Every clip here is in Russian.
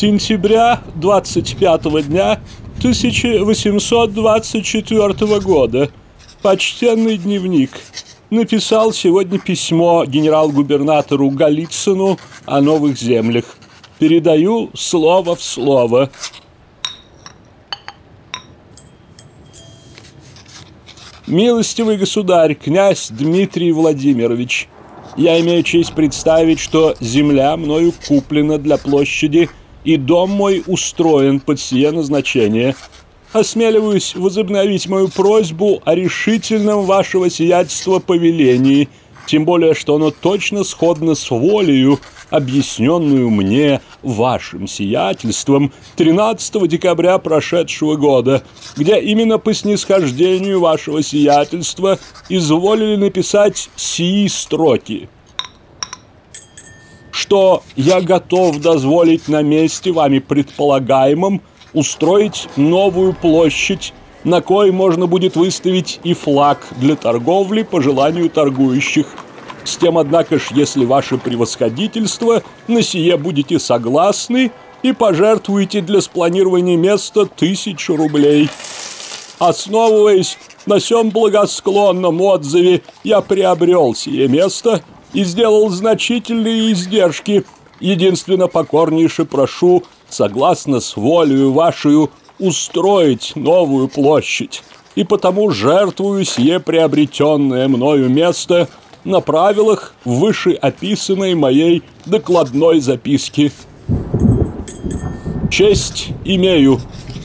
Сентября 25 дня 1824 года. Почтенный дневник. Написал сегодня письмо генерал-губернатору Голицыну о новых землях. Передаю слово в слово. Милостивый государь, князь Дмитрий Владимирович, я имею честь представить, что земля мною куплена для площади, и дом мой устроен под сие назначение. Осмеливаюсь возобновить мою просьбу о решительном вашего сиятельства повелении – тем более, что оно точно сходно с волею, объясненную мне вашим сиятельством 13 декабря прошедшего года, где именно по снисхождению вашего сиятельства изволили написать сии строки что я готов дозволить на месте вами предполагаемом устроить новую площадь на кой можно будет выставить и флаг для торговли по желанию торгующих. С тем, однако ж, если ваше превосходительство на сие будете согласны и пожертвуете для спланирования места тысячу рублей. Основываясь на сём благосклонном отзыве, я приобрел сие место и сделал значительные издержки. Единственно покорнейше прошу, согласно с волею вашу, устроить новую площадь, и потому жертвую сие приобретенное мною место на правилах вышеописанной моей докладной записки. Честь имею,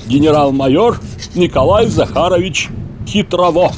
генерал-майор Николай Захарович Хитрово.